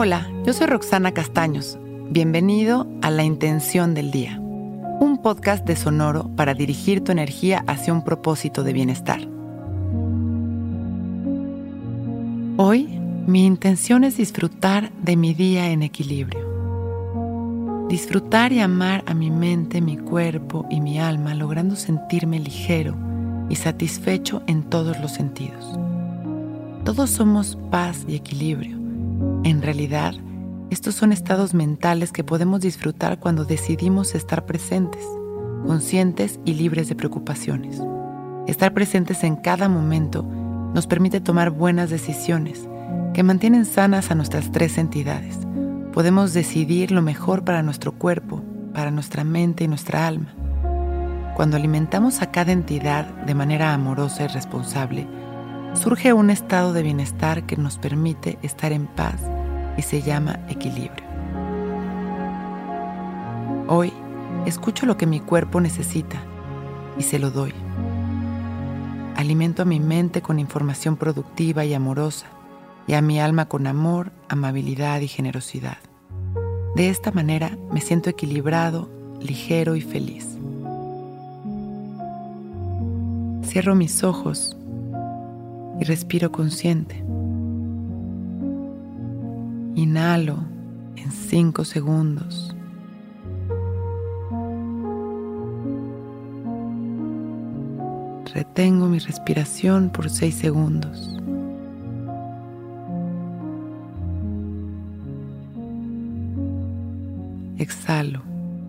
Hola, yo soy Roxana Castaños. Bienvenido a La Intención del Día, un podcast de Sonoro para dirigir tu energía hacia un propósito de bienestar. Hoy, mi intención es disfrutar de mi día en equilibrio. Disfrutar y amar a mi mente, mi cuerpo y mi alma, logrando sentirme ligero y satisfecho en todos los sentidos. Todos somos paz y equilibrio. En realidad, estos son estados mentales que podemos disfrutar cuando decidimos estar presentes, conscientes y libres de preocupaciones. Estar presentes en cada momento nos permite tomar buenas decisiones que mantienen sanas a nuestras tres entidades. Podemos decidir lo mejor para nuestro cuerpo, para nuestra mente y nuestra alma. Cuando alimentamos a cada entidad de manera amorosa y responsable, surge un estado de bienestar que nos permite estar en paz y se llama equilibrio. Hoy escucho lo que mi cuerpo necesita y se lo doy. Alimento a mi mente con información productiva y amorosa y a mi alma con amor, amabilidad y generosidad. De esta manera me siento equilibrado, ligero y feliz. Cierro mis ojos y respiro consciente. Inhalo en 5 segundos. Retengo mi respiración por 6 segundos. Exhalo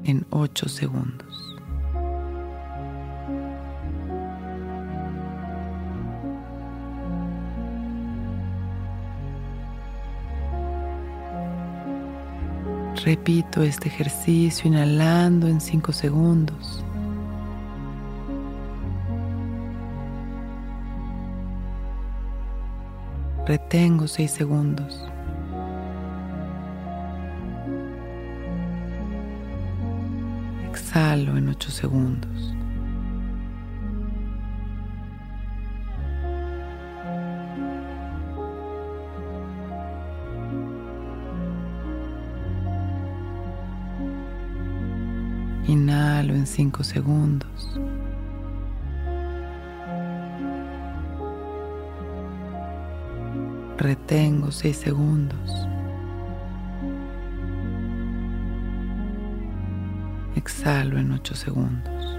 en 8 segundos. Repito este ejercicio inhalando en 5 segundos. Retengo 6 segundos. Exhalo en 8 segundos. Inhalo en 5 segundos. Retengo 6 segundos. Exhalo en 8 segundos.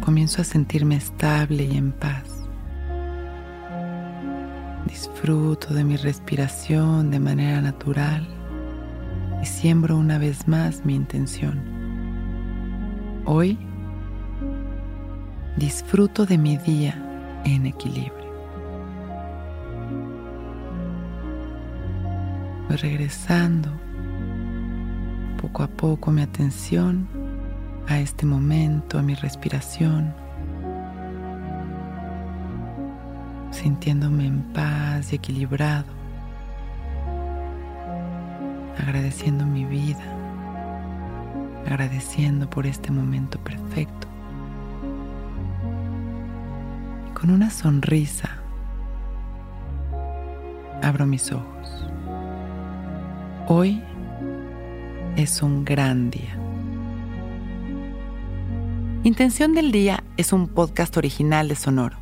Comienzo a sentirme estable y en paz. Disfruto de mi respiración de manera natural y siembro una vez más mi intención. Hoy disfruto de mi día en equilibrio. Voy regresando poco a poco mi atención a este momento, a mi respiración sintiéndome en paz y equilibrado, agradeciendo mi vida, agradeciendo por este momento perfecto. Con una sonrisa abro mis ojos. Hoy es un gran día. Intención del Día es un podcast original de Sonoro.